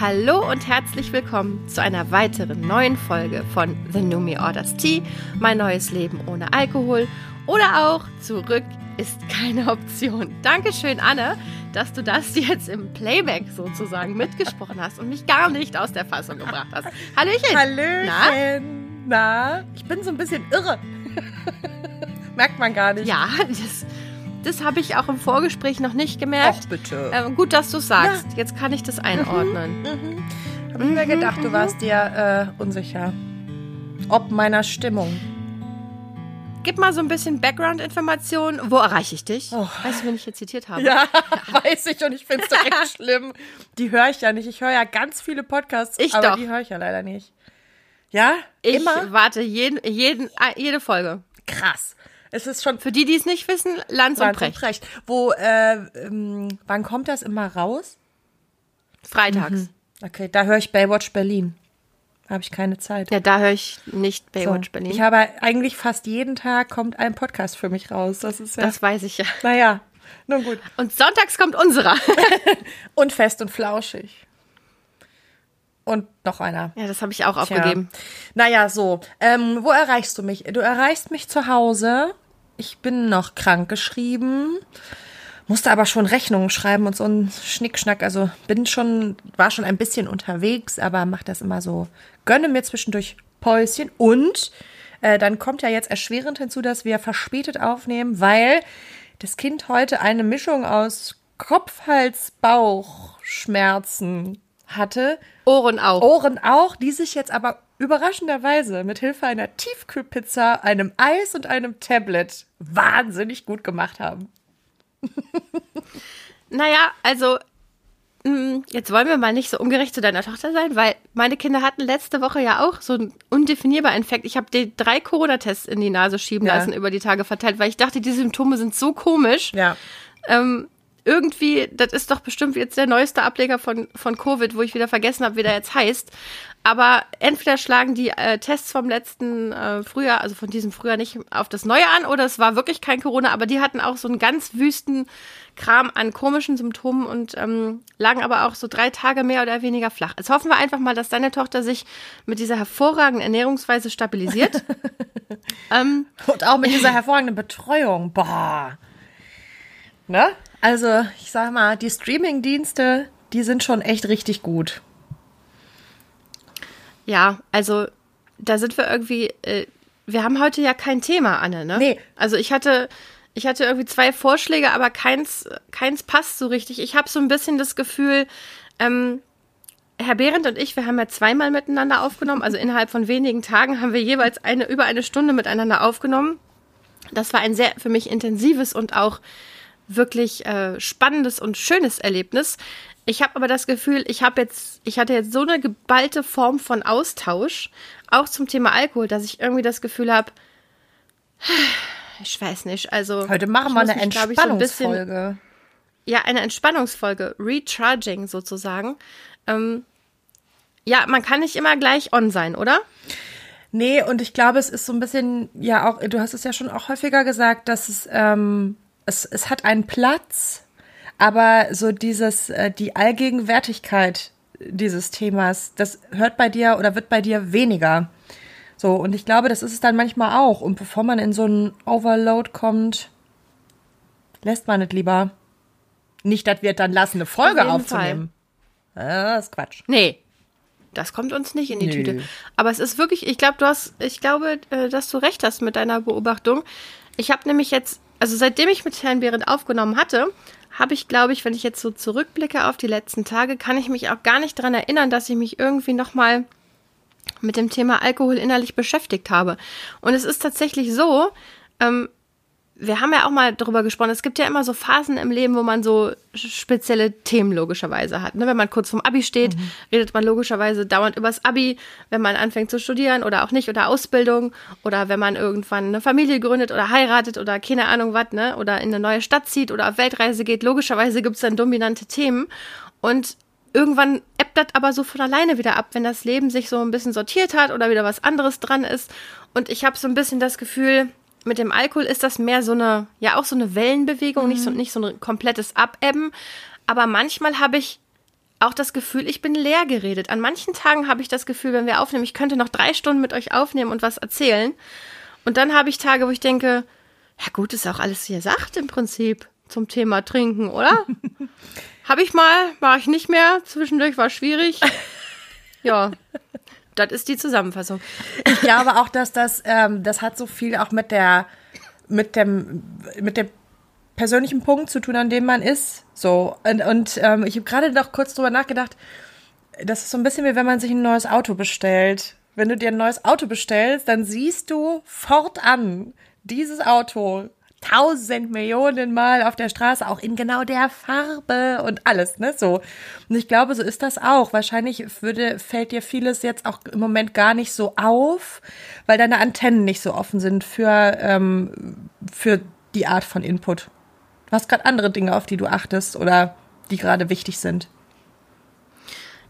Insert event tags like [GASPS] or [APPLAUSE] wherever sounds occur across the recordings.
Hallo und herzlich willkommen zu einer weiteren neuen Folge von The Numi Orders Tea, mein neues Leben ohne Alkohol oder auch zurück ist keine Option. Dankeschön, Anne, dass du das jetzt im Playback sozusagen mitgesprochen hast und mich gar nicht aus der Fassung gebracht hast. Hallöchen. Hallöchen. Na? Na? Ich bin so ein bisschen irre. [LAUGHS] Merkt man gar nicht. Ja, das, das habe ich auch im Vorgespräch noch nicht gemerkt. Ach, bitte. Ähm, gut, dass du sagst. Ja. Jetzt kann ich das einordnen. Mhm. Mhm. Habe ich mir gedacht, du warst dir äh, unsicher. Ob meiner Stimmung. Gib mal so ein bisschen Background-Information. Wo erreiche ich dich? Oh. Weißt du, wen ich jetzt zitiert habe? Ja, ja. [LAUGHS] weiß ich und ich finde es direkt [LAUGHS] schlimm. Die höre ich ja nicht. Ich höre ja ganz viele Podcasts, ich aber doch. die höre ich ja leider nicht. Ja? Ich Immer? warte jeden, jeden, jede Folge. Krass. Es ist schon. Für die, die es nicht wissen, Lanz, und Precht. Precht. Wo, äh, ähm, wann kommt das immer raus? Freitags. Mhm. Okay, da höre ich Baywatch Berlin. Habe ich keine Zeit. Ja, da höre ich nicht Baywatch so. Berlin. Ich habe eigentlich fast jeden Tag kommt ein Podcast für mich raus. Das ist ja. Das weiß ich ja. Naja, nun gut. Und sonntags kommt unserer. [LAUGHS] und fest und flauschig. Und noch einer. Ja, das habe ich auch aufgegeben. Tja. Naja, so. Ähm, wo erreichst du mich? Du erreichst mich zu Hause. Ich bin noch krankgeschrieben. Musste aber schon Rechnungen schreiben und so ein Schnickschnack. Also bin schon, war schon ein bisschen unterwegs, aber mach das immer so. Gönne mir zwischendurch Päuschen. Und äh, dann kommt ja jetzt erschwerend hinzu, dass wir verspätet aufnehmen, weil das Kind heute eine Mischung aus Kopf, Hals, Bauch, Schmerzen hatte. Ohren auch. Ohren auch, die sich jetzt aber überraschenderweise mit Hilfe einer Tiefkühlpizza, einem Eis und einem Tablet wahnsinnig gut gemacht haben. naja, also mm, jetzt wollen wir mal nicht so ungerecht zu deiner Tochter sein, weil meine Kinder hatten letzte Woche ja auch so einen undefinierbaren Infekt. Ich habe die drei Corona-Tests in die Nase schieben ja. lassen über die Tage verteilt, weil ich dachte, die Symptome sind so komisch. Ja. Ähm, irgendwie, das ist doch bestimmt jetzt der neueste Ableger von, von Covid, wo ich wieder vergessen habe, wie der jetzt heißt. Aber entweder schlagen die äh, Tests vom letzten äh, Frühjahr, also von diesem Frühjahr nicht auf das neue an, oder es war wirklich kein Corona, aber die hatten auch so einen ganz wüsten Kram an komischen Symptomen und ähm, lagen aber auch so drei Tage mehr oder weniger flach. Jetzt hoffen wir einfach mal, dass deine Tochter sich mit dieser hervorragenden Ernährungsweise stabilisiert. [LAUGHS] ähm, und auch mit dieser hervorragenden Betreuung. Boah. Ne? Also, ich sag mal, die Streaming-Dienste, die sind schon echt richtig gut. Ja, also da sind wir irgendwie. Äh, wir haben heute ja kein Thema, Anne, ne? Nee. Also ich hatte, ich hatte irgendwie zwei Vorschläge, aber keins, keins passt so richtig. Ich habe so ein bisschen das Gefühl, ähm, Herr Behrendt und ich, wir haben ja zweimal miteinander aufgenommen. Also innerhalb von wenigen Tagen haben wir jeweils eine über eine Stunde miteinander aufgenommen. Das war ein sehr für mich intensives und auch wirklich äh, spannendes und schönes Erlebnis. Ich habe aber das Gefühl, ich habe jetzt, ich hatte jetzt so eine geballte Form von Austausch, auch zum Thema Alkohol, dass ich irgendwie das Gefühl habe, [SIGHS] ich weiß nicht, also heute machen wir eine mich, Entspannungsfolge. So ein ja, eine Entspannungsfolge, Recharging sozusagen. Ähm, ja, man kann nicht immer gleich on sein, oder? Nee, und ich glaube, es ist so ein bisschen, ja auch, du hast es ja schon auch häufiger gesagt, dass es ähm, es, es hat einen Platz, aber so dieses, äh, die Allgegenwärtigkeit dieses Themas, das hört bei dir oder wird bei dir weniger. So, und ich glaube, das ist es dann manchmal auch. Und bevor man in so einen Overload kommt, lässt man es lieber. Nicht, dass wir dann lassen, eine Folge Auf aufzunehmen. Fall. das ist Quatsch. Nee. Das kommt uns nicht in die Nö. Tüte. Aber es ist wirklich, ich glaube, du hast, ich glaube, äh, dass du recht hast mit deiner Beobachtung. Ich habe nämlich jetzt also seitdem ich mit Herrn Behrendt aufgenommen hatte, habe ich, glaube ich, wenn ich jetzt so zurückblicke auf die letzten Tage, kann ich mich auch gar nicht daran erinnern, dass ich mich irgendwie nochmal mit dem Thema Alkohol innerlich beschäftigt habe. Und es ist tatsächlich so, ähm, wir haben ja auch mal darüber gesprochen, es gibt ja immer so Phasen im Leben, wo man so spezielle Themen logischerweise hat. Ne? Wenn man kurz vorm Abi steht, mhm. redet man logischerweise dauernd übers Abi, wenn man anfängt zu studieren oder auch nicht oder Ausbildung oder wenn man irgendwann eine Familie gründet oder heiratet oder keine Ahnung was, ne? oder in eine neue Stadt zieht oder auf Weltreise geht. Logischerweise gibt es dann dominante Themen und irgendwann ebbt das aber so von alleine wieder ab, wenn das Leben sich so ein bisschen sortiert hat oder wieder was anderes dran ist. Und ich habe so ein bisschen das Gefühl, mit dem Alkohol ist das mehr so eine, ja auch so eine Wellenbewegung, mhm. nicht, so, nicht so ein komplettes Abebben. Aber manchmal habe ich auch das Gefühl, ich bin leer geredet. An manchen Tagen habe ich das Gefühl, wenn wir aufnehmen, ich könnte noch drei Stunden mit euch aufnehmen und was erzählen. Und dann habe ich Tage, wo ich denke, ja gut, ist auch alles hier sagt im Prinzip zum Thema Trinken, oder? [LAUGHS] habe ich mal, mache ich nicht mehr. Zwischendurch war schwierig. [LAUGHS] Ja, das ist die Zusammenfassung. Ich glaube auch, dass das, ähm, das hat so viel auch mit der, mit dem, mit dem persönlichen Punkt zu tun, an dem man ist. So. Und, und ähm, ich habe gerade noch kurz drüber nachgedacht, das ist so ein bisschen wie wenn man sich ein neues Auto bestellt. Wenn du dir ein neues Auto bestellst, dann siehst du fortan dieses Auto tausend Millionen Mal auf der Straße, auch in genau der Farbe und alles, ne, so. Und ich glaube, so ist das auch. Wahrscheinlich würde, fällt dir vieles jetzt auch im Moment gar nicht so auf, weil deine Antennen nicht so offen sind für, ähm, für die Art von Input. Du hast gerade andere Dinge, auf die du achtest oder die gerade wichtig sind.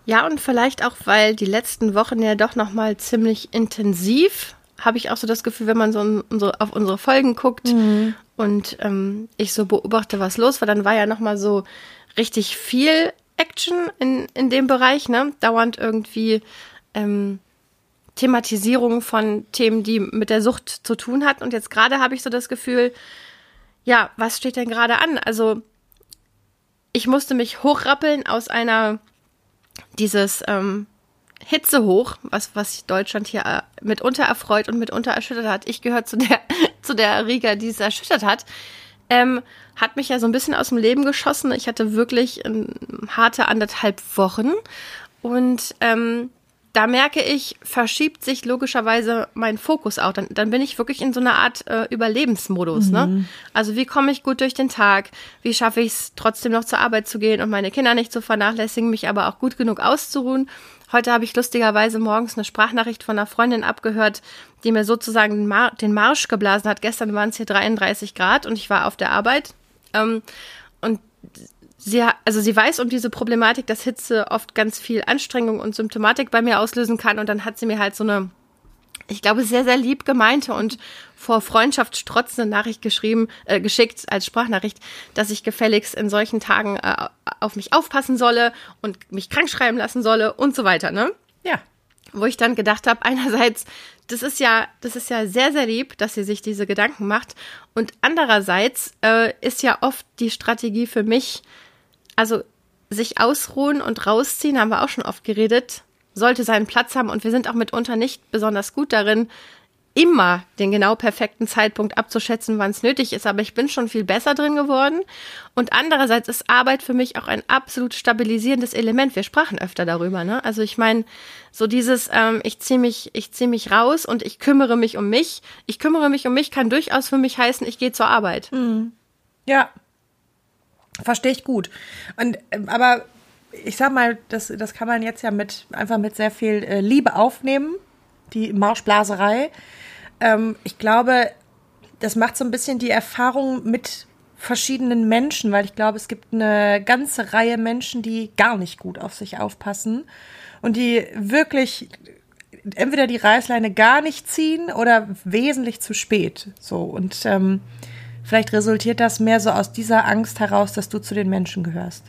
Ja, und vielleicht auch, weil die letzten Wochen ja doch noch mal ziemlich intensiv habe ich auch so das Gefühl, wenn man so unsere, auf unsere Folgen guckt mhm. und ähm, ich so beobachte, was los war, dann war ja noch mal so richtig viel Action in, in dem Bereich, ne? Dauernd irgendwie ähm, Thematisierung von Themen, die mit der Sucht zu tun hat. Und jetzt gerade habe ich so das Gefühl, ja, was steht denn gerade an? Also ich musste mich hochrappeln aus einer dieses ähm, Hitze hoch, was, was Deutschland hier äh, mitunter erfreut und mitunter erschüttert hat. Ich gehöre zu der, [LAUGHS] zu der Riga, die es erschüttert hat. Ähm, hat mich ja so ein bisschen aus dem Leben geschossen. Ich hatte wirklich ähm, harte anderthalb Wochen. Und ähm, da merke ich, verschiebt sich logischerweise mein Fokus auch. Dann, dann bin ich wirklich in so einer Art äh, Überlebensmodus. Ne? Mhm. Ne? Also wie komme ich gut durch den Tag? Wie schaffe ich es, trotzdem noch zur Arbeit zu gehen und meine Kinder nicht zu vernachlässigen, mich aber auch gut genug auszuruhen? Heute habe ich lustigerweise morgens eine Sprachnachricht von einer Freundin abgehört, die mir sozusagen den, Mar den Marsch geblasen hat. Gestern waren es hier 33 Grad und ich war auf der Arbeit. Ähm, und sie, also sie weiß um diese Problematik, dass Hitze oft ganz viel Anstrengung und Symptomatik bei mir auslösen kann. Und dann hat sie mir halt so eine, ich glaube, sehr, sehr lieb gemeinte und vor Freundschaft strotzende Nachricht geschrieben, äh, geschickt als Sprachnachricht, dass ich gefälligst in solchen Tagen äh, auf mich aufpassen solle und mich krank schreiben lassen solle und so weiter, ne? Ja. Wo ich dann gedacht habe, einerseits, das ist ja, das ist ja sehr, sehr lieb, dass sie sich diese Gedanken macht. Und andererseits äh, ist ja oft die Strategie für mich, also sich ausruhen und rausziehen, haben wir auch schon oft geredet, sollte seinen Platz haben und wir sind auch mitunter nicht besonders gut darin, immer den genau perfekten Zeitpunkt abzuschätzen, wann es nötig ist, aber ich bin schon viel besser drin geworden. Und andererseits ist Arbeit für mich auch ein absolut stabilisierendes Element. Wir sprachen öfter darüber, ne? Also ich meine, so dieses, ähm, ich ziehe mich, ich ziehe mich raus und ich kümmere mich um mich. Ich kümmere mich um mich kann durchaus für mich heißen, ich gehe zur Arbeit. Mhm. Ja, verstehe ich gut. Und ähm, aber ich sag mal, das, das kann man jetzt ja mit einfach mit sehr viel äh, Liebe aufnehmen, die Marschblaserei. Ähm, ich glaube, das macht so ein bisschen die Erfahrung mit verschiedenen Menschen, weil ich glaube, es gibt eine ganze Reihe Menschen, die gar nicht gut auf sich aufpassen und die wirklich entweder die Reißleine gar nicht ziehen oder wesentlich zu spät. So und ähm, vielleicht resultiert das mehr so aus dieser Angst heraus, dass du zu den Menschen gehörst.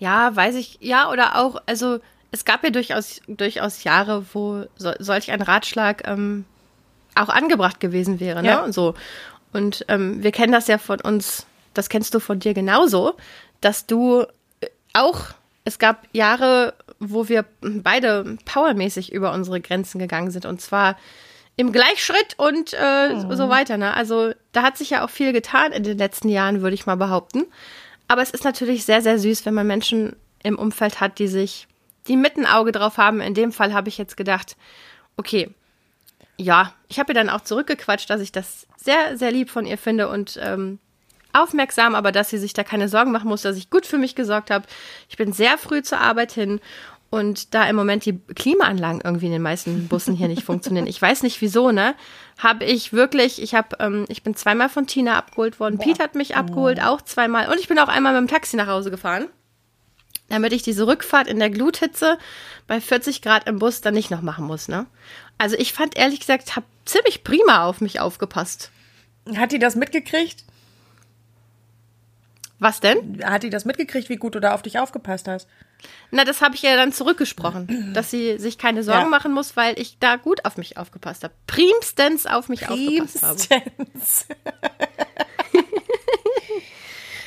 Ja, weiß ich, ja, oder auch, also es gab ja durchaus, durchaus Jahre, wo so, solch ein Ratschlag ähm, auch angebracht gewesen wäre. Ne? Ja. Und so. Und ähm, wir kennen das ja von uns, das kennst du von dir genauso, dass du äh, auch, es gab Jahre, wo wir beide powermäßig über unsere Grenzen gegangen sind. Und zwar im Gleichschritt und äh, oh. so weiter. Ne? Also da hat sich ja auch viel getan in den letzten Jahren, würde ich mal behaupten. Aber es ist natürlich sehr, sehr süß, wenn man Menschen im Umfeld hat, die sich die mit ein Auge drauf haben. In dem Fall habe ich jetzt gedacht, okay, ja, ich habe ihr dann auch zurückgequatscht, dass ich das sehr, sehr lieb von ihr finde und ähm, aufmerksam, aber dass sie sich da keine Sorgen machen muss, dass ich gut für mich gesorgt habe. Ich bin sehr früh zur Arbeit hin und da im Moment die Klimaanlagen irgendwie in den meisten Bussen hier nicht funktionieren, ich weiß nicht wieso, ne? Habe ich wirklich, ich habe, ähm, ich bin zweimal von Tina abgeholt worden, Pete hat mich abgeholt, auch zweimal und ich bin auch einmal mit dem Taxi nach Hause gefahren damit ich diese Rückfahrt in der Gluthitze bei 40 Grad im Bus dann nicht noch machen muss. Ne? Also ich fand ehrlich gesagt, habe ziemlich prima auf mich aufgepasst. Hat die das mitgekriegt? Was denn? Hat die das mitgekriegt, wie gut du da auf dich aufgepasst hast? Na, das habe ich ja dann zurückgesprochen, [CLEARS THROAT] dass sie sich keine Sorgen Ja. machen muss, weil ich da gut auf mich aufgepasst habe. Primstens auf mich aufgepasst habe. Primstens. [LAUGHS]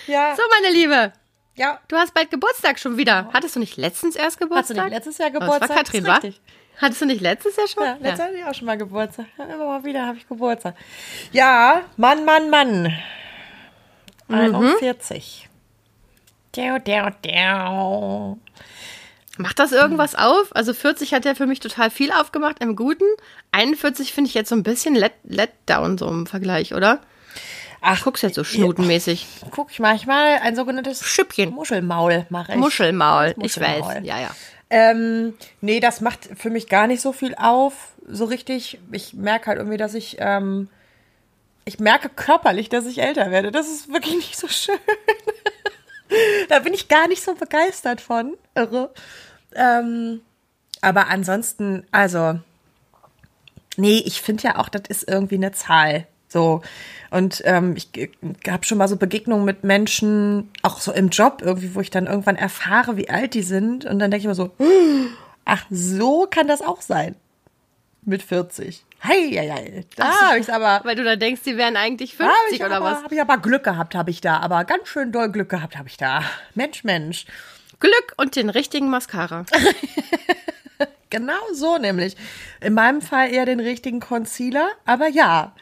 ja, So, meine Liebe, ja. du hast bald Geburtstag schon wieder. Hattest du nicht letztens erst Hast du Geburtstag? nicht letztes Jahr Oh, das Geburtstag? war Katrin, Ist wa? richtig. Hattest du nicht letztes Jahr schon? Ja, letztes Jahr hatte ich auch schon mal Geburtstag. Immer mal wieder habe ich Geburtstag. Ja, Mann, Mann, Mann. Mhm. 41. Dau, dau, dau. Macht das irgendwas auf? Also 40 hat ja für mich total viel aufgemacht im Guten. 41 finde ich jetzt so ein bisschen let, let down so im Vergleich, oder? Ach, Guckst jetzt so schnutenmäßig. guck ich manchmal ein sogenanntes Schüppchen. Muschelmaul mache ich. Muschelmaul, ich Muschelmaul. weiß. Ja, ja. Ähm, nee, das macht für mich gar nicht so viel auf, so richtig. Ich merke halt irgendwie, dass ich, ähm, ich merke körperlich, dass ich älter werde. Das ist wirklich nicht so schön. [LAUGHS] da bin ich gar nicht so begeistert von. Irre. Ähm, aber ansonsten, also, nee, ich finde ja auch, das ist irgendwie eine Zahl. So. Und ähm, ich habe schon mal so Begegnungen mit Menschen, auch so im Job irgendwie, wo ich dann irgendwann erfahre, wie alt die sind. Und dann denke ich mir so, [GASPS] ach, so kann das auch sein. Mit 40. Hei, hei, hei. Da so. habe ich aber. Weil du da denkst, die wären eigentlich da hab 50 ich oder aber, was? Habe ich aber Glück gehabt, habe ich da. Aber ganz schön doll Glück gehabt habe ich da. Mensch, Mensch. Glück und den richtigen Mascara. [LAUGHS] Genau so nämlich. In meinem Fall eher den richtigen Concealer, aber ja.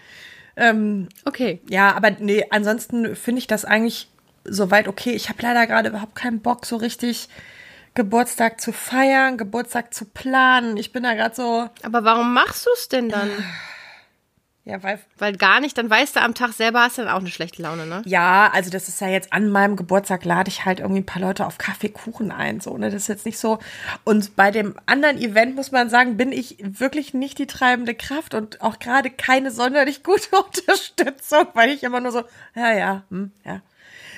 Ähm, Okay. ja, aber nee, ansonsten finde ich das eigentlich soweit okay. Ich habe leider gerade überhaupt keinen Bock, so richtig Geburtstag zu feiern, Geburtstag zu planen. Ich bin da gerade so, Aber warum machst du es denn dann? ja, weil Weil gar nicht, dann weißt du, am Tag selber hast du dann auch eine schlechte Laune, ne? Ja, also das ist ja jetzt an meinem Geburtstag lade ich halt irgendwie ein paar Leute auf Kaffeekuchen ein, so, ne? Das ist jetzt nicht so. Und bei dem anderen Event muss man sagen, bin ich wirklich nicht die treibende Kraft und auch gerade keine sonderlich [LAUGHS] gute Unterstützung, weil ich immer nur so, ja, ja, hm, ja.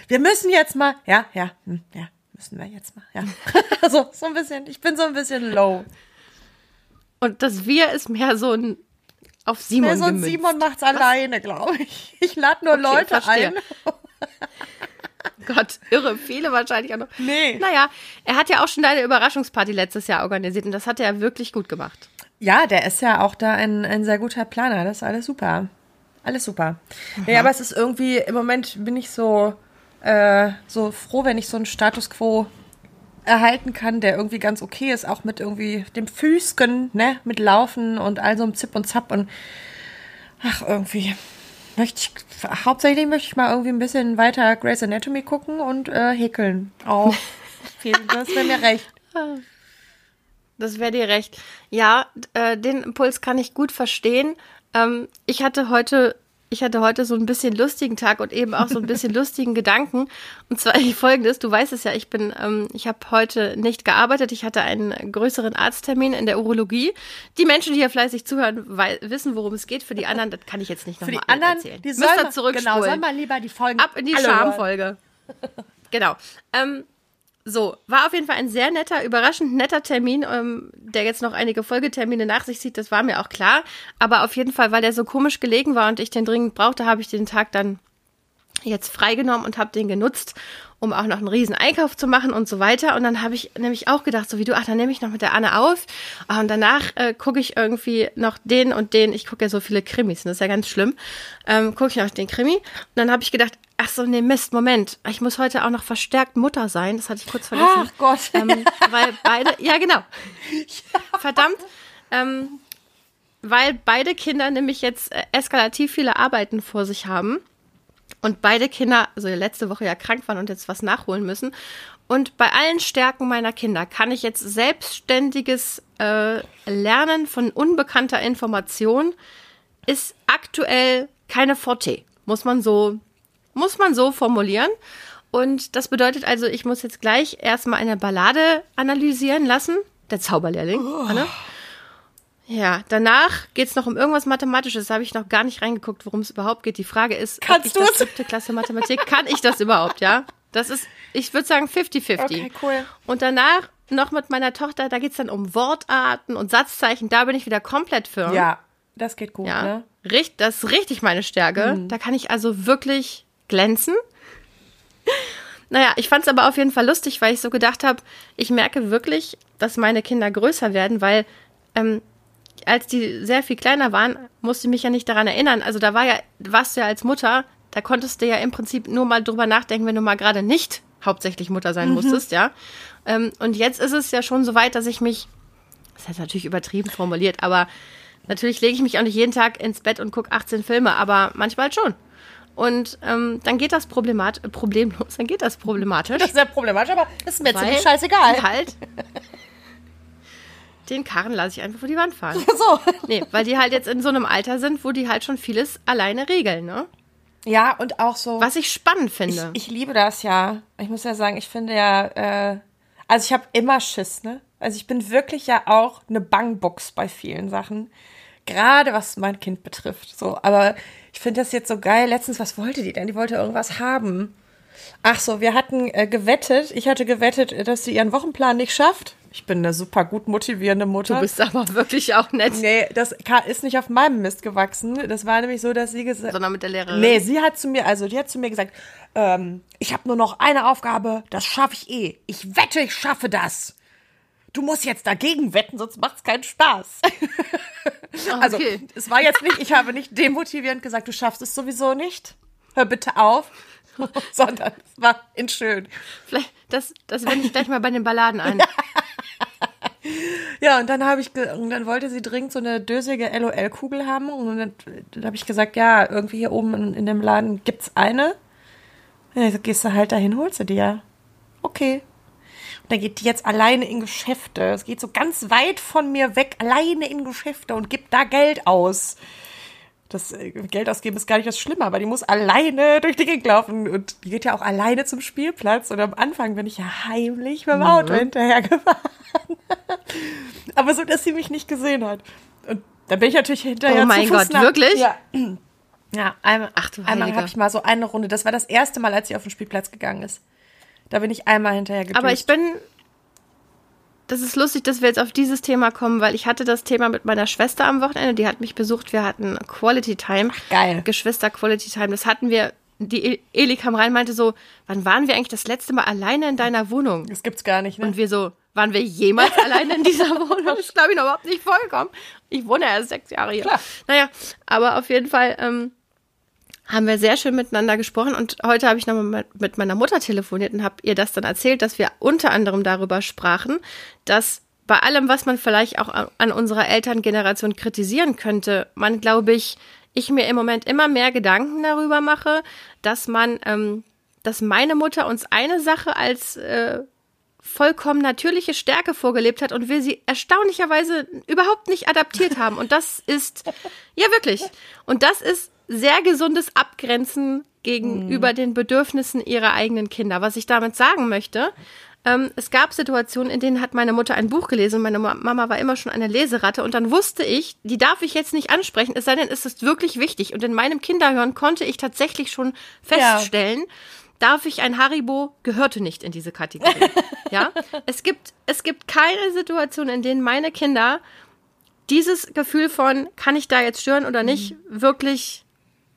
Wir müssen jetzt mal, ja, ja, hm, ja, müssen wir jetzt mal, ja. [LAUGHS] so, so ein bisschen, ich bin so ein bisschen low. Und das Wir ist mehr so ein auf Simon Ja, so ein gemünzt. Simon macht's alleine, glaube ich. Ich lade nur Okay, Leute verstehe. ein. [LAUGHS] Gott, irre, viele wahrscheinlich auch noch. Nee. Naja, er hat ja auch schon deine Überraschungsparty letztes Jahr organisiert und das hat er wirklich gut gemacht. Ja, der ist ja auch da ein, ein sehr guter Planer. Das ist alles super. Alles super. Nee, aber es ist irgendwie, im Moment bin ich so, äh, so froh, wenn ich so einen Status quo erhalten kann, der irgendwie ganz okay ist, auch mit irgendwie dem Füßchen, ne, mit Laufen und all so einem Zip und Zap und ach, irgendwie möchte ich, hauptsächlich möchte ich mal irgendwie ein bisschen weiter Grey's Anatomy gucken und äh, häkeln. Auch. [LAUGHS] das wäre mir recht. Das wäre dir recht. Ja, äh, den Impuls kann ich gut verstehen. Ähm, ich hatte heute, ich hatte heute so ein bisschen lustigen Tag und eben auch so ein bisschen lustigen [LAUGHS] Gedanken. Und zwar [LAUGHS] folgendes: Du weißt es ja, ich bin, ähm, ich habe heute nicht gearbeitet. Ich hatte einen größeren Arzttermin in der Urologie. Die Menschen, die hier fleißig zuhören, wissen, worum es geht. Für die anderen, das kann ich jetzt nicht nochmal anderen, erzählen. die Müsst sollen ihr zurückspulen. Genau, soll mal lieber die Folgen Ab in die. Schamfolge. genau. Ähm, so, war auf jeden Fall ein sehr netter, überraschend netter Termin, ähm, der jetzt noch einige Folgetermine nach sich zieht, das war mir auch klar. Aber auf jeden Fall, weil der so komisch gelegen war und ich den dringend brauchte, habe ich den Tag dann jetzt freigenommen und habe den genutzt, um auch noch einen riesen Einkauf zu machen und so weiter. Und dann habe ich nämlich auch gedacht, so wie du, ach, dann nehme ich noch mit der Anne auf. Ah, Und danach äh, gucke ich irgendwie noch den und den. Ich gucke ja so viele Krimis, das ist ja ganz schlimm. Ähm, gucke ich noch den Krimi. Und dann habe ich gedacht, ach so, nee, Mist, Moment. Ich muss heute auch noch verstärkt Mutter sein. Das hatte ich kurz vergessen. Ach Gott. Ähm, weil beide, ja genau. [LAUGHS] Verdammt. Ähm, weil beide Kinder nämlich jetzt äh, eskalativ viele Arbeiten vor sich haben und beide Kinder, also letzte Woche ja krank waren und jetzt was nachholen müssen. Und bei allen Stärken meiner Kinder kann ich jetzt selbstständiges äh, Lernen von unbekannter Information ist aktuell keine Forte, muss man so muss man so formulieren. Und das bedeutet also, ich muss jetzt gleich erstmal eine Ballade analysieren lassen. Der Zauberlehrling, Anne. Ja, danach geht's noch um irgendwas Mathematisches. Da habe ich noch gar nicht reingeguckt, worum es überhaupt geht. Die Frage ist, ob Kannst ich du's? das siebte Klasse Mathematik, kann ich das überhaupt, ja? Das ist, ich würde sagen 50-50. Okay, cool. Und danach noch mit meiner Tochter, da geht's dann um Wortarten und Satzzeichen. Da bin ich wieder komplett firm. Ja, das geht gut, Ja, ne? Richt, das ist richtig meine Stärke. Da kann ich also wirklich glänzen. naja, ich fand es aber auf jeden Fall lustig, weil ich so gedacht habe, ich merke wirklich, dass meine Kinder größer werden, weil ähm, als die sehr viel kleiner waren, musste ich mich ja nicht daran erinnern. Also da war ja, warst du ja als Mutter, da konntest du ja im Prinzip nur mal drüber nachdenken, wenn du mal gerade nicht hauptsächlich Mutter sein mhm. musstest, ja. Ähm, und jetzt ist es ja schon so weit, dass ich mich, das ist natürlich übertrieben formuliert, aber natürlich lege ich mich auch nicht jeden Tag ins Bett und gucke 18 Filme, aber manchmal schon. Und ähm, dann geht das problemat problemlos, dann geht das problematisch. Das ist ja problematisch, aber das ist mir ziemlich scheißegal. Halt [LAUGHS] den Karren lasse ich einfach vor die Wand fahren. [LAUGHS] So. Nee, weil die halt jetzt in so einem Alter sind, wo die halt schon vieles alleine regeln, ne? Ja, und auch so. Was ich spannend finde. Ich, ich liebe das ja. Ich muss ja sagen, ich finde ja, äh, also ich habe immer Schiss, ne? Also ich bin wirklich ja auch eine Bangbox bei vielen Sachen. Gerade was mein Kind betrifft. So, aber ich finde das jetzt so geil. Letztens, was wollte die denn? Die wollte irgendwas haben. Ach so, wir hatten äh, gewettet. Ich hatte gewettet, dass sie ihren Wochenplan nicht schafft. Ich bin eine super gut motivierende Mutter. Du bist aber wirklich auch nett. Nee, das ist nicht auf meinem Mist gewachsen. Das war nämlich so, dass sie gesagt Sondern mit der Lehrerin. Nee, sie hat zu mir, also die hat zu mir gesagt, ähm, ich habe nur noch eine Aufgabe, das schaffe ich eh. Ich wette, ich schaffe das. Du musst jetzt dagegen wetten, sonst macht es keinen Spaß. [LAUGHS] Oh, also, es war jetzt nicht, ich habe nicht demotivierend gesagt, du schaffst es sowieso nicht. Hör bitte auf. [LAUGHS] sondern es war in schön. Vielleicht, das, das wende ich gleich mal bei den Balladen ein. [LAUGHS] ja, und dann habe ich, und dann wollte sie dringend so eine dösige LOL-Kugel haben. Und dann, dann habe ich gesagt, ja, irgendwie hier oben in, in dem Laden gibt's eine. Ja, gehst du halt dahin, holst du dir. Okay. Dann geht die jetzt alleine in Geschäfte. Es geht so ganz weit von mir weg, alleine in Geschäfte und gibt da Geld aus das äh, Geld ausgeben ist gar nicht das Schlimme, aber die muss alleine durch die Gegend laufen und die geht ja auch alleine zum Spielplatz und am Anfang bin ich ja heimlich mit dem Auto mhm. hinterhergefahren. [LAUGHS] aber so, dass sie mich nicht gesehen hat. Und da bin ich natürlich hinterher Oh mein Gott, nach. wirklich? Ja. Ja, einmal, Ach, du einmal habe ich mal so eine Runde. Das war das erste Mal, als sie auf den Spielplatz gegangen ist. Da bin ich einmal hinterher gedüst. Aber ich bin das ist lustig, dass wir jetzt auf dieses Thema kommen, weil ich hatte das Thema mit meiner Schwester am Wochenende. Die hat mich besucht. Wir hatten Quality Time. Ach, geil. Geschwister Quality Time. Das hatten wir. Die Eli kam rein, meinte so, wann waren wir eigentlich das letzte Mal alleine in deiner Wohnung? Das gibt's gar nicht, ne? Und wir so, waren wir jemals [LAUGHS] alleine in dieser Wohnung? Das ist, glaube ich, noch überhaupt nicht vollkommen. Ich wohne erst sechs Jahre hier. Klar. Naja, aber auf jeden Fall, ähm, haben wir sehr schön miteinander gesprochen und heute habe ich nochmal mit meiner Mutter telefoniert und habe ihr das dann erzählt, dass wir unter anderem darüber sprachen, dass bei allem, was man vielleicht auch an unserer Elterngeneration kritisieren könnte, man, glaube ich, ich mir im Moment immer mehr Gedanken darüber mache, dass man, ähm, dass meine Mutter uns eine Sache als äh, vollkommen natürliche Stärke vorgelebt hat und wir sie erstaunlicherweise überhaupt nicht adaptiert haben. Und das ist, ja wirklich, und das ist sehr gesundes Abgrenzen gegenüber mhm. den Bedürfnissen ihrer eigenen Kinder. Was ich damit sagen möchte, ähm, es gab Situationen, in denen hat meine Mutter ein Buch gelesen und meine Mama war immer schon eine Leseratte und dann wusste ich, die darf ich jetzt nicht ansprechen, es sei denn, es ist wirklich wichtig. Und in meinem Kinderhören konnte ich tatsächlich schon feststellen, ja. darf ich ein Haribo gehörte nicht in diese Kategorie. [LAUGHS] ja, es gibt es gibt keine Situation, in denen meine Kinder dieses Gefühl von kann ich da jetzt stören oder nicht mhm. wirklich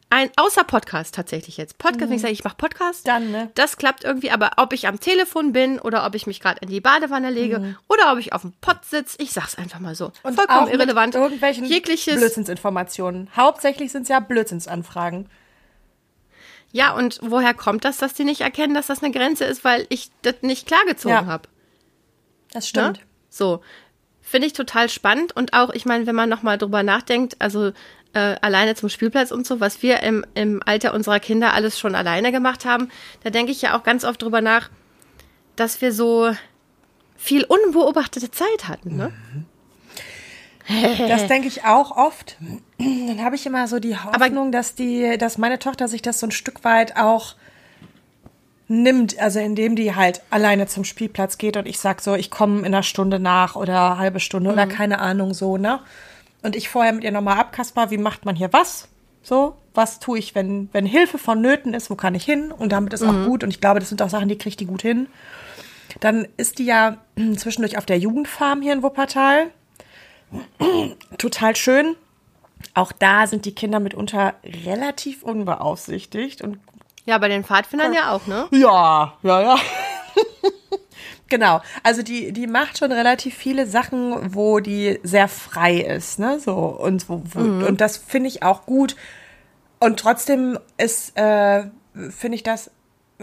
ein, außer Podcast tatsächlich jetzt. Podcast, mhm. wenn ich sage, ich mache Podcast, dann, ne? das klappt irgendwie, aber ob ich am Telefon bin oder ob ich mich gerade in die Badewanne lege mhm. oder ob ich auf dem Pott sitze, ich sag's einfach mal so. Und Vollkommen irrelevant. irgendwelchen Jegliches Blödsinnsinformationen. Hauptsächlich sind es ja Blödsinnsanfragen. Ja, und woher kommt das, dass die nicht erkennen, dass das eine Grenze ist, weil ich das nicht klargezogen ja. habe? Das stimmt. Ne? So. Finde ich total spannend und auch, ich meine, wenn man nochmal drüber nachdenkt, also äh, alleine zum Spielplatz und so, was wir im, im Alter unserer Kinder alles schon alleine gemacht haben, da denke ich ja auch ganz oft drüber nach, dass wir so viel unbeobachtete Zeit hatten. Ne? Das denke ich auch oft. Dann habe ich immer so die Hoffnung, Aber, dass die, dass meine Tochter sich das so ein Stück weit auch nimmt, also indem die halt alleine zum Spielplatz geht und ich sag so, ich komme in einer Stunde nach oder halbe Stunde mhm. oder keine Ahnung so, ne? Und ich vorher mit ihr nochmal abkasper, wie macht man hier was? So, was tue ich, wenn, wenn Hilfe vonnöten ist, wo kann ich hin? Und damit ist mhm. auch gut. Und ich glaube, das sind auch Sachen, die kriegt die gut hin. Dann ist die ja [CLEARS THROAT] zwischendurch auf der Jugendfarm hier in Wuppertal. [CLEARS THROAT] Total schön. Auch da sind die Kinder mitunter relativ unbeaufsichtigt und Ja, bei den Pfadfindern ja auch, ne? Ja, ja, ja. [LAUGHS] genau. Also die, die macht schon relativ viele Sachen, wo die sehr frei ist, ne? So und wo, wo, mhm. und das finde ich auch gut. Und trotzdem ist, äh, finde ich das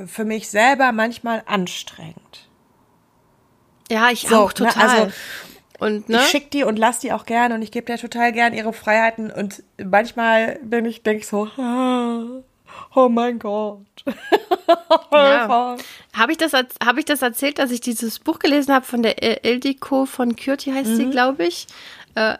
für mich selber manchmal anstrengend. Ja, ich so, auch total. Ne? Also, und, ne? Ich schicke die und lass die auch gern und ich gebe dir total gern ihre Freiheiten und manchmal bin ich, denke ich so, oh mein Gott. [LAUGHS] ja. Habe ich, das, hab ich das erzählt, dass ich dieses Buch gelesen habe von der Ildiko von Kürti, heißt mhm. sie, glaube ich. Äh,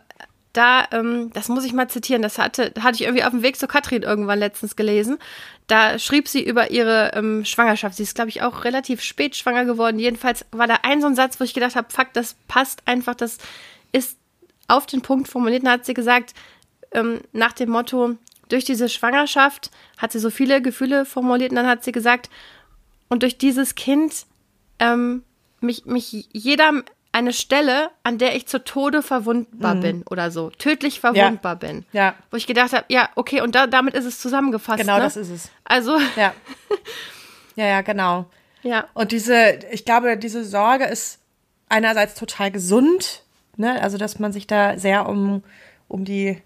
da, ähm, das muss ich mal zitieren, das hatte, hatte ich irgendwie auf dem Weg zu Katrin irgendwann letztens gelesen. Da schrieb sie über ihre ähm, Schwangerschaft. Sie ist, glaube ich, auch relativ spät schwanger geworden. Jedenfalls war da ein so ein Satz, wo ich gedacht habe, fuck, das passt einfach, das ist auf den Punkt formuliert. Und hat sie gesagt, ähm, nach dem Motto, durch diese Schwangerschaft hat sie so viele Gefühle formuliert und dann hat sie gesagt, und durch dieses Kind ähm, mich, mich jeder eine Stelle, an der ich zu Tode verwundbar mhm. bin oder so, tödlich verwundbar ja. bin. Ja. Wo ich gedacht habe, ja, okay, und da, damit ist es zusammengefasst. Genau, ne? das ist es. Also. Ja. [LAUGHS] Ja, ja, genau. Ja. Und diese, ich glaube, diese Sorge ist einerseits total gesund, ne? Also, dass man sich da sehr um, um die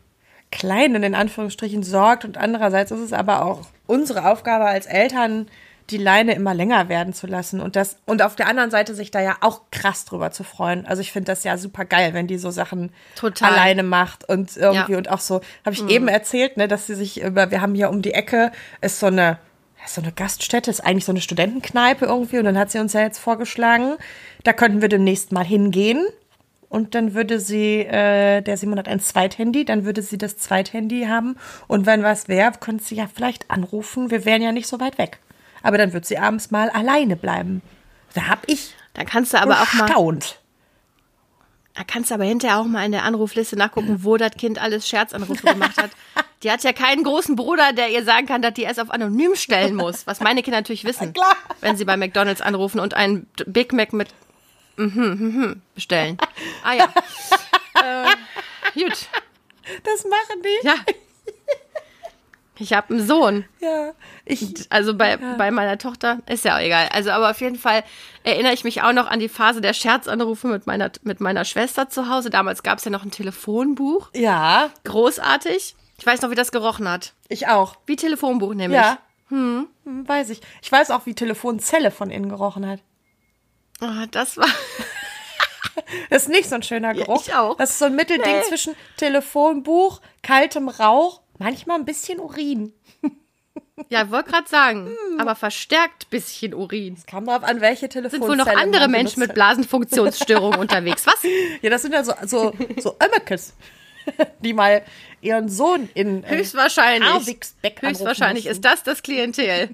Kleinen in Anführungsstrichen sorgt und andererseits ist es aber auch unsere Aufgabe als Eltern, die Leine immer länger werden zu lassen und das und auf der anderen Seite sich da ja auch krass drüber zu freuen. Also ich finde das ja super geil, wenn die so Sachen Total. alleine macht und irgendwie ja. und auch so habe ich mhm. eben erzählt, ne, dass sie sich über wir haben hier um die Ecke ist so eine so eine Gaststätte, ist eigentlich so eine Studentenkneipe irgendwie und dann hat sie uns ja jetzt vorgeschlagen, da könnten wir demnächst mal hingehen und dann würde sie, äh, der Simon hat ein Zweithandy, dann würde sie das Zweithandy haben und wenn was wäre, könnte sie ja vielleicht anrufen, wir wären ja nicht so weit weg aber dann wird sie abends mal alleine bleiben. Da hab ich. Dann kannst du aber auch mal. Da kannst du aber hinterher auch mal in der Anrufliste nachgucken, wo das Kind alles Scherzanrufe gemacht hat. [LAUGHS] Die hat ja keinen großen Bruder, der ihr sagen kann, dass die erst auf anonym stellen muss. Was meine Kinder natürlich wissen, [LAUGHS] wenn sie bei McDonalds anrufen und einen Big Mac mit mhm, mhm, bestellen. [LAUGHS] Ah ja. äh, gut. Das machen die. Ja. Ich habe einen Sohn. Ja. Ich, also bei, ja. bei meiner Tochter ist ja auch egal. Also aber auf jeden Fall erinnere ich mich auch noch an die Phase der Scherzanrufe mit meiner, mit meiner Schwester zu Hause. Damals gab es ja noch ein Telefonbuch. Ja. Großartig. Ich weiß noch, wie das gerochen hat. Ich auch. Wie Telefonbuch nämlich. Ja. Hm. hm weiß ich. Ich weiß auch, wie Telefonzelle von innen gerochen hat. Oh, das war. [LAUGHS] das ist nicht so ein schöner Geruch. Ja, ich auch. Das ist so ein Mittelding nee. zwischen Telefonbuch, kaltem Rauch Manchmal ein bisschen Urin. [LAUGHS] Ja, wollte gerade sagen, hm. aber verstärkt bisschen Urin. Es kam darauf an, welche Telefonzelle Sind wohl noch andere Menschen mit Blasenfunktionsstörungen [LAUGHS] unterwegs, was? Ja, das sind ja so, so, so Ömmekes, die mal ihren Sohn in äh, Höchstwahrscheinlich. Höchstwahrscheinlich ist das das Klientel.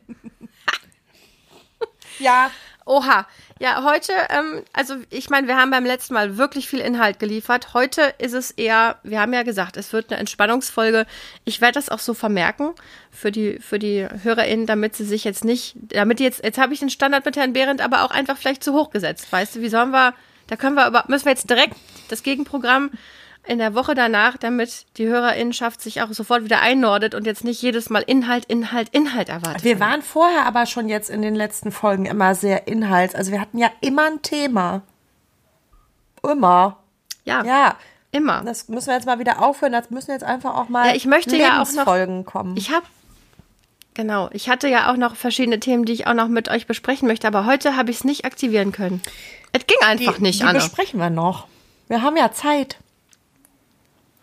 ja. Oha, ja, heute, ähm, also ich meine, wir haben beim letzten Mal wirklich viel Inhalt geliefert. Heute ist es eher, wir haben ja gesagt, es wird eine Entspannungsfolge. Ich werde das auch so vermerken für die, für die HörerInnen, damit sie sich jetzt nicht, damit jetzt, jetzt habe ich den Standard mit Herrn Behrendt aber auch einfach vielleicht zu hoch gesetzt. Weißt du, wie sollen wir, da können wir aber, müssen wir jetzt direkt das Gegenprogramm in der Woche danach, damit die Hörerinnenschaft sich auch sofort wieder einnordet und jetzt nicht jedes Mal Inhalt, Inhalt, Inhalt erwartet. Wir waren vorher aber schon jetzt in den letzten Folgen immer sehr Inhalt. Also wir hatten ja immer ein Thema. Immer. Ja. Ja. Immer. Das müssen wir jetzt mal wieder aufhören. Das müssen jetzt einfach auch mal ja, ich möchte ja auch noch Folgen kommen. Ich habe Genau. Ich hatte ja auch noch verschiedene Themen, die ich auch noch mit euch besprechen möchte, aber heute habe ich es nicht aktivieren können. Es ging einfach die, nicht, die Anne. besprechen wir noch. Wir haben ja Zeit.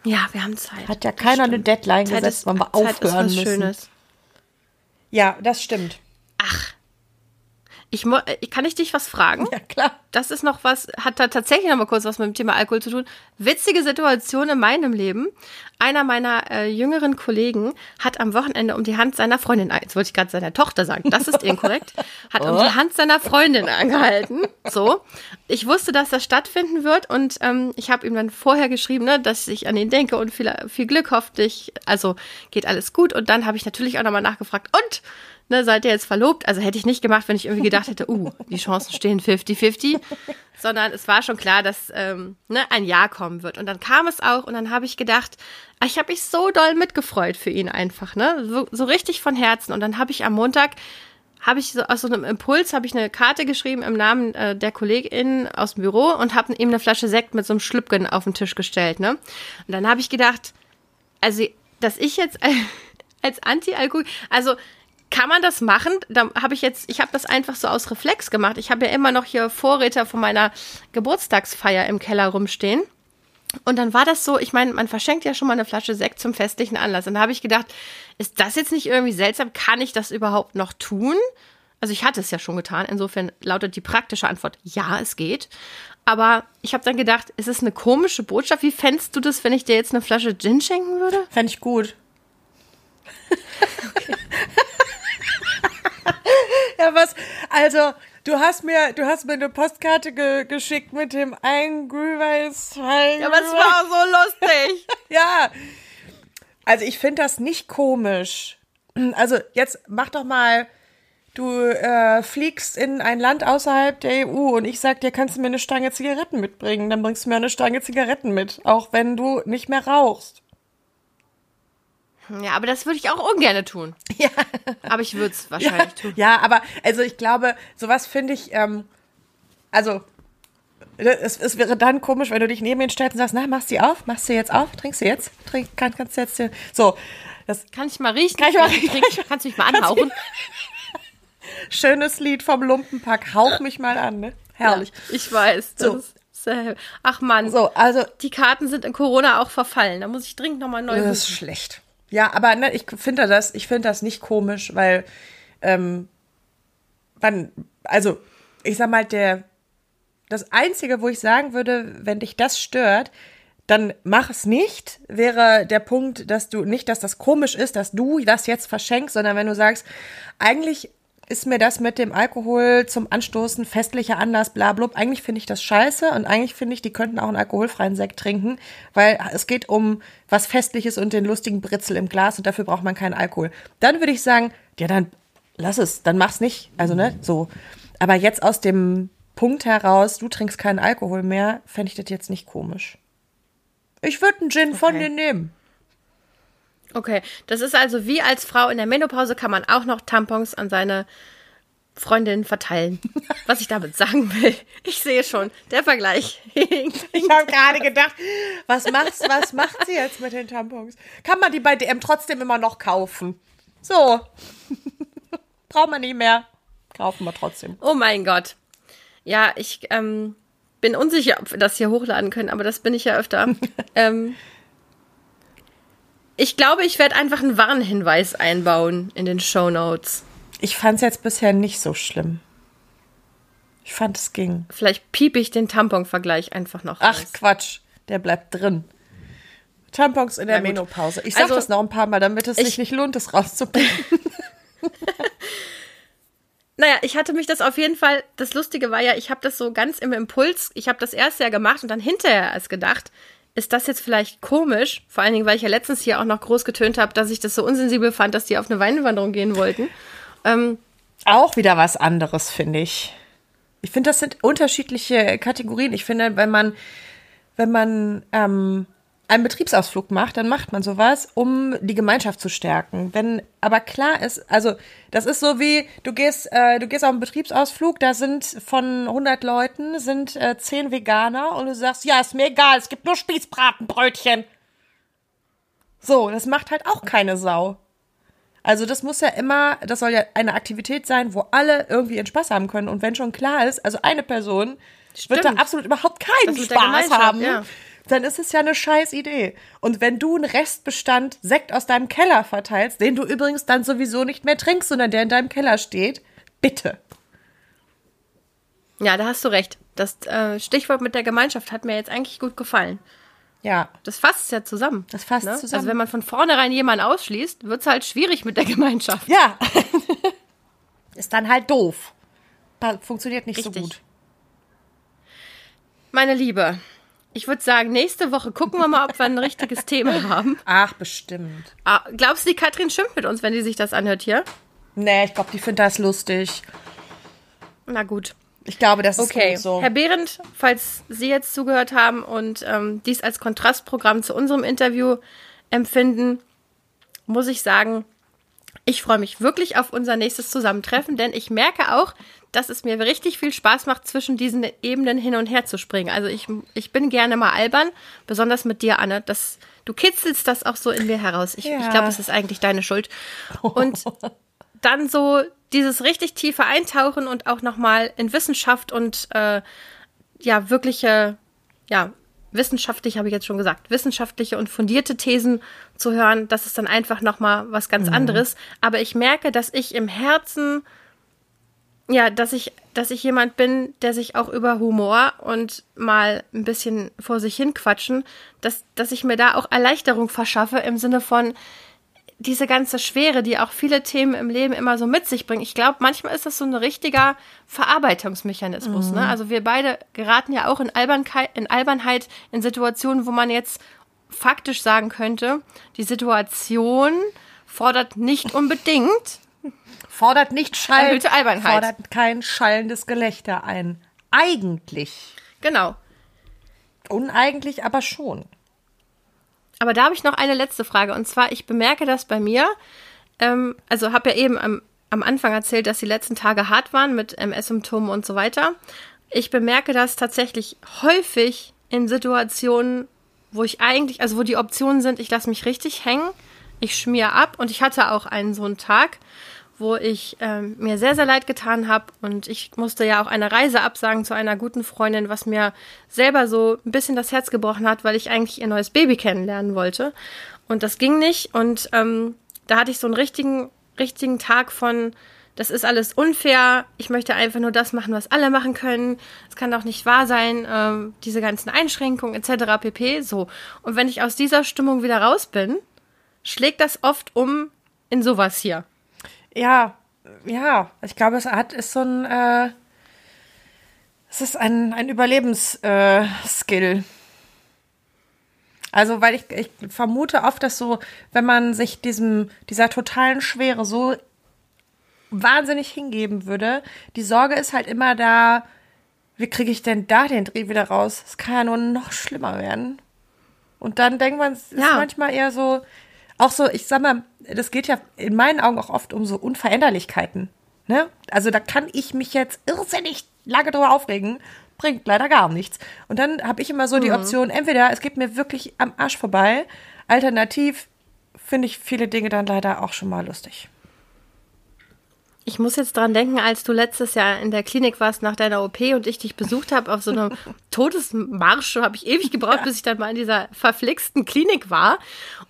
Ja, wir haben Zeit. Hat ja keiner eine Deadline Zeit gesetzt, wann wir Zeit aufhören ist was müssen. Schönes. Ja, das stimmt. Ich, äh, kann ich dich was fragen? Ja, klar. Das ist noch was, hat da tatsächlich noch mal kurz was mit dem Thema Alkohol zu tun. Witzige Situation in meinem Leben. Einer meiner äh, jüngeren Kollegen hat am Wochenende um die Hand seiner Freundin, jetzt wollte ich gerade seiner Tochter sagen, das ist inkorrekt, [LAUGHS] hat um die Hand seiner Freundin angehalten. So. Ich wusste, dass das stattfinden wird und ähm, ich habe ihm dann vorher geschrieben, ne, dass ich an ihn denke und viel, viel Glück hoffentlich. Also geht alles gut. Und dann habe ich natürlich auch nochmal nachgefragt, und ne, seid ihr jetzt verlobt? Also hätte ich nicht gemacht, wenn ich irgendwie gedacht hätte, uh, die Chancen stehen 50-50, sondern es war schon klar, dass ähm, ne, ein Ja kommen wird. Und dann kam es auch und dann habe ich gedacht, ich habe mich so doll mitgefreut für ihn einfach, ne, so, so richtig von Herzen. Und dann habe ich am Montag habe ich so aus so einem Impuls habe ich eine Karte geschrieben im Namen äh, der Kollegin aus dem Büro und habe ihm eine Flasche Sekt mit so einem Schlüppchen auf den Tisch gestellt, ne? Und dann habe ich gedacht, also dass ich jetzt [LAUGHS] als Anti-Alkohol, also kann man das machen? Da habe ich jetzt, ich habe das einfach so aus Reflex gemacht. Ich habe ja immer noch hier Vorräte von meiner Geburtstagsfeier im Keller rumstehen. Und dann war das so, ich meine, man verschenkt ja schon mal eine Flasche Sekt zum festlichen Anlass. Und da habe ich gedacht, ist das jetzt nicht irgendwie seltsam? Kann ich das überhaupt noch tun? Also ich hatte es ja schon getan. Insofern lautet die praktische Antwort, ja, es geht. Aber ich habe dann gedacht, ist es eine komische Botschaft? Wie fändest du das, wenn ich dir jetzt eine Flasche Gin schenken würde? Fände ich gut. [LAUGHS] [LAUGHS] okay. [LAUGHS] ja, was? Also, du hast mir, du hast mir eine Postkarte ge geschickt mit dem einen Glühweis. Ja, aber es war so lustig. [LAUGHS] ja. Also, ich finde das nicht komisch. Also, jetzt mach doch mal, du äh, fliegst in ein Land außerhalb der EU und ich sag dir, kannst du mir eine Stange Zigaretten mitbringen? Dann bringst du mir eine Stange Zigaretten mit, auch wenn du nicht mehr rauchst. Ja, aber das würde ich auch ungern tun. Ja. Aber ich würde es wahrscheinlich ja. tun. Ja, aber also ich glaube, sowas finde ich, ähm, also es, es, wäre dann komisch, wenn du dich neben ihn stellst und sagst, na, machst du die auf? Machst du jetzt auf? Trinkst du jetzt? Trink, kann, kannst du jetzt hier, so. Das kann ich mal riechen? Kann ich mal riechen? kannst du mich mal anhauchen? [LAUGHS] Schönes Lied vom Lumpenpack. Hauch mich mal an, ne? Herrlich. Ja, ich weiß. Das so. ist sehr, ach man. So, also. Die Karten sind in Corona auch verfallen. Da muss ich dringend nochmal neu Das ist schlecht. Ja, aber ne, ich finde das, ich finde das nicht komisch, weil ähm, wann, also ich sag mal, der das Einzige, wo ich sagen würde, wenn dich das stört, dann mach es nicht, wäre der Punkt, dass du nicht, dass das komisch ist, dass du das jetzt verschenkst, sondern wenn du sagst, eigentlich ist mir das mit dem Alkohol zum Anstoßen festlicher Anlass, bla, bla. Eigentlich finde ich das scheiße und eigentlich finde ich, die könnten auch einen alkoholfreien Sekt trinken, weil es geht um was Festliches und den lustigen Britzel im Glas und dafür braucht man keinen Alkohol. Dann würde ich sagen, ja, dann lass es, dann mach's nicht. Also, ne, so. Aber jetzt aus dem Punkt heraus, du trinkst keinen Alkohol mehr, fände ich das jetzt nicht komisch. Ich würde einen Gin okay. von dir nehmen. Okay, das ist also wie als Frau in der Menopause kann man auch noch Tampons an seine Freundin verteilen. [LAUGHS] Was ich damit sagen will. Ich sehe schon, der Vergleich. [LAUGHS] ich habe gerade gedacht, was macht's, was macht sie jetzt mit den Tampons? Kann man die bei DM trotzdem immer noch kaufen? So. [LAUGHS] Braucht man nicht mehr. Kaufen wir trotzdem. Oh mein Gott. Ja, ich ähm, bin unsicher, ob wir das hier hochladen können, aber das bin ich ja öfter. ähm, ich glaube, ich werde einfach einen Warnhinweis einbauen in den Show Notes. Ich fand es jetzt bisher nicht so schlimm. Ich fand es ging. Vielleicht piepe ich den Tampon-Vergleich einfach noch. Ach raus. Quatsch, der bleibt drin. Tampons in der Menopause. Ich sag also, das noch ein paar Mal, damit es sich nicht lohnt, das rauszubringen. [LAUGHS] naja, ich hatte mich das auf jeden Fall, das Lustige war ja, ich habe das so ganz im Impuls, ich habe das erst ja gemacht und dann hinterher erst gedacht, ist das jetzt vielleicht komisch, vor allen Dingen, weil ich ja letztens hier auch noch groß getönt habe, dass ich das so unsensibel fand, dass die auf eine Weinwanderung gehen wollten. Ähm, auch wieder was anderes, finde ich. Ich finde, das sind unterschiedliche Kategorien. Ich finde, wenn man, wenn man ähm, einen Betriebsausflug macht, dann macht man sowas, um die Gemeinschaft zu stärken. Wenn aber klar ist, also das ist so wie du gehst, äh, du gehst auf einen Betriebsausflug, da sind von 100 Leuten sind äh, 10 Veganer und du sagst, ja, ist mir egal, es gibt nur Spießbratenbrötchen. So, das macht halt auch keine Sau. Also das muss ja immer, das soll ja eine Aktivität sein, wo alle irgendwie ihren Spaß haben können. Und wenn schon klar ist, also eine Person Stimmt. wird da absolut überhaupt keinen Spaß haben. Ja dann ist es ja eine scheiß Idee. Und wenn du einen Restbestand Sekt aus deinem Keller verteilst, den du übrigens dann sowieso nicht mehr trinkst, sondern der in deinem Keller steht, bitte. Ja, da hast du recht. Das äh, Stichwort mit der Gemeinschaft hat mir jetzt eigentlich gut gefallen. Ja. Das fasst ja zusammen. Das fasst ne? zusammen. Also wenn man von vornherein jemanden ausschließt, wird es halt schwierig mit der Gemeinschaft. Ja. [LAUGHS] ist dann halt doof. Funktioniert nicht Richtig. so gut. Meine Liebe, ich würde sagen, nächste Woche gucken wir mal, ob wir ein richtiges Thema [LAUGHS] haben. Ach, bestimmt. Ah, glaubst du, die Katrin schimpft mit uns, wenn die sich das anhört hier? Nee, ich glaube, die findet das lustig. Na gut. Ich glaube, das ist Okay, so. Herr Behrendt, falls Sie jetzt zugehört haben und ähm, dies als Kontrastprogramm zu unserem Interview empfinden, muss ich sagen, ich freue mich wirklich auf unser nächstes Zusammentreffen, denn ich merke auch, dass es mir richtig viel Spaß macht, zwischen diesen Ebenen hin und her zu springen. Also ich, ich bin gerne mal albern, besonders mit dir, Anne. Das, du kitzelst das auch so in mir heraus. Ich, Ja. ich glaube, es ist eigentlich deine Schuld. Und dann so dieses richtig tiefe Eintauchen und auch nochmal in Wissenschaft und äh, ja, wirkliche, ja, wissenschaftlich habe ich jetzt schon gesagt, wissenschaftliche und fundierte Thesen zu hören, das ist dann einfach nochmal was ganz anderes. Aber ich merke, dass ich im Herzen, ja, dass ich, dass ich jemand bin, der sich auch über Humor und mal ein bisschen vor sich hin quatschen, dass, dass ich mir da auch Erleichterung verschaffe im Sinne von, diese ganze Schwere, die auch viele Themen im Leben immer so mit sich bringen. Ich glaube, manchmal ist das so ein richtiger Verarbeitungsmechanismus. Ne? Also wir beide geraten ja auch in, Albernkeit, in Albernheit in Situationen, wo man jetzt faktisch sagen könnte, die Situation fordert nicht [LAUGHS] unbedingt Fordert nicht Schall, Erhöhte Albernheit. Fordert kein schallendes Gelächter ein. Eigentlich. Genau. Uneigentlich, aber schon. Aber da habe ich noch eine letzte Frage. Und zwar, ich bemerke das bei mir. Ähm, also habe ja eben am, am Anfang erzählt, dass die letzten Tage hart waren mit MS-Symptomen und so weiter. Ich bemerke das tatsächlich häufig in Situationen, wo ich eigentlich, also wo die Optionen sind, ich lasse mich richtig hängen, ich schmier ab und ich hatte auch einen so einen Tag, wo ich ähm, mir sehr, sehr leid getan habe und ich musste ja auch eine Reise absagen zu einer guten Freundin, was mir selber so ein bisschen das Herz gebrochen hat, weil ich eigentlich ihr neues Baby kennenlernen wollte. Und das ging nicht und ähm, da hatte ich so einen richtigen, richtigen Tag von, das ist alles unfair, ich möchte einfach nur das machen, was alle machen können. Es kann doch nicht wahr sein, ähm, diese ganzen Einschränkungen etc. pp. So. Und wenn ich aus dieser Stimmung wieder raus bin, schlägt das oft um in sowas hier. Ja, ja. Ich glaube, es hat ist so ein, äh, es ist ein, ein Überlebensskill. Äh, also, weil ich, ich vermute oft, dass so, wenn man sich diesem, dieser totalen Schwere so wahnsinnig hingeben würde, die Sorge ist halt immer da, wie kriege ich denn da den Dreh wieder raus? Es kann ja nur noch schlimmer werden. Und dann denkt man, es ist Ja. manchmal eher so, auch so, ich sag mal, das geht ja in meinen Augen auch oft um so Unveränderlichkeiten. Ne? Also da kann ich mich jetzt irrsinnig lange drüber aufregen, bringt leider gar nichts. Und dann habe ich immer so die Option, entweder es geht mir wirklich am Arsch vorbei, alternativ finde ich viele Dinge dann leider auch schon mal lustig. Ich muss jetzt dran denken, als du letztes Jahr in der Klinik warst nach deiner OP und ich dich besucht habe auf so einem [LAUGHS] Todesmarsch, habe ich ewig gebraucht, bis ich dann mal in dieser verflixten Klinik war.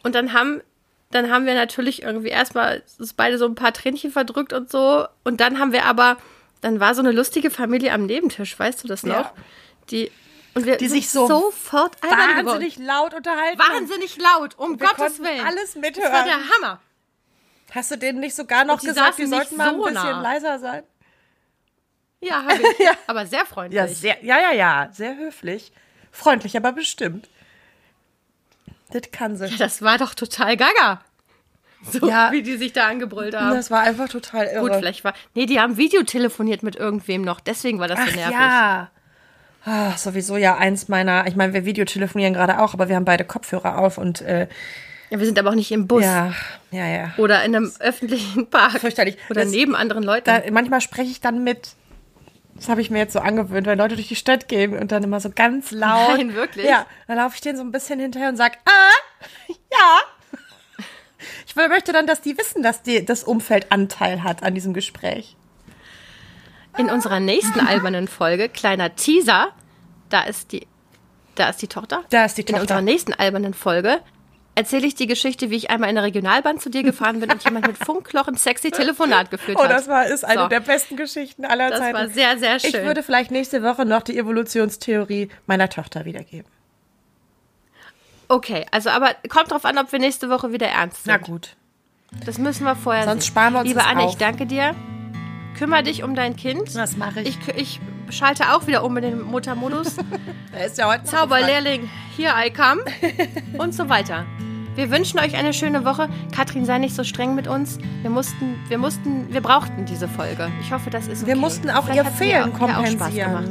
Und dann haben, dann haben wir natürlich irgendwie erstmal beide so ein paar Tränchen verdrückt und so. Und dann haben wir aber, dann war so eine lustige Familie am Nebentisch, weißt du das noch? Ja. Die, und wir Die sich so sofort albern geworden. Wahnsinnig laut unterhalten. Wahnsinnig laut, um Wir Gottes Willen. alles Das mithören. war der Hammer. Hast du denen nicht sogar noch die gesagt, die sollten nicht mal ein so bisschen nah. leiser sein? Ja, habe ich. [LAUGHS] Ja. Aber sehr freundlich. Ja, sehr, ja, ja, ja, sehr höflich. Freundlich, aber bestimmt. Das kann sie. Das war doch total gaga. So, Ja. wie die sich da angebrüllt haben. Das war einfach total irre. Gut, vielleicht war. Nee, die haben Videotelefoniert mit irgendwem noch. Deswegen war das so Ach nervig. ja. Ah, sowieso ja eins meiner, ich meine, wir videotelefonieren gerade auch, aber wir haben beide Kopfhörer auf und äh, Ja, wir sind aber auch nicht im Bus ja, ja, ja. oder in einem öffentlichen Park. Fürchterlich. Oder Das- neben anderen Leuten. Da, manchmal spreche ich dann mit. Das habe ich mir jetzt so angewöhnt, wenn Leute durch die Stadt gehen und dann immer so ganz laut. Nein, wirklich? Ja, dann laufe ich denen so ein bisschen hinterher und sag, ah, ja. [LAUGHS] Ich möchte dann, dass die wissen, dass die, das Umfeld Anteil hat an diesem Gespräch. in unserer nächsten albernen Folge, kleiner Teaser, da ist die, da ist die Tochter. Da ist die In Tochter. unserer nächsten albernen Folge erzähle ich die Geschichte, wie ich einmal in der Regionalbahn zu dir gefahren bin und jemand mit [LAUGHS] Funkloch ein sexy Telefonat geführt Oh, hat. das war, ist eine So. der besten Geschichten aller Das Zeiten. war sehr, sehr Ich schön. würde vielleicht nächste Woche noch die Evolutionstheorie meiner Tochter wiedergeben. Okay, also aber kommt drauf an, ob wir nächste Woche wieder ernst sind. Na gut. Das müssen wir vorher Sonst sehen. sparen wir uns Liebe das Anne, auf. ich danke dir. Kümmer dich um dein Kind. Das mache ich. Ich, ich schalte auch wieder um in den Muttermodus. [LAUGHS] Er ist ja heute Zauberlehrling, here I come. Und so weiter. Wir wünschen euch eine schöne Woche. Katrin, sei nicht so streng mit uns. Wir mussten, wir mussten, wir brauchten diese Folge. Ich hoffe, das ist okay. Wir mussten auch Vielleicht ihr Fehlen kompensieren.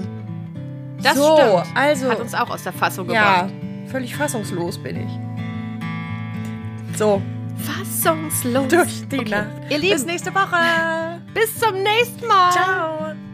Das so, stimmt. also Hat uns auch aus der Fassung ja, gebracht. völlig fassungslos bin ich. So, Fassungslos. durch die Okay. Nacht. Ihr Lieben, Bis nächste Woche. bis zum nächsten Mal. Ciao.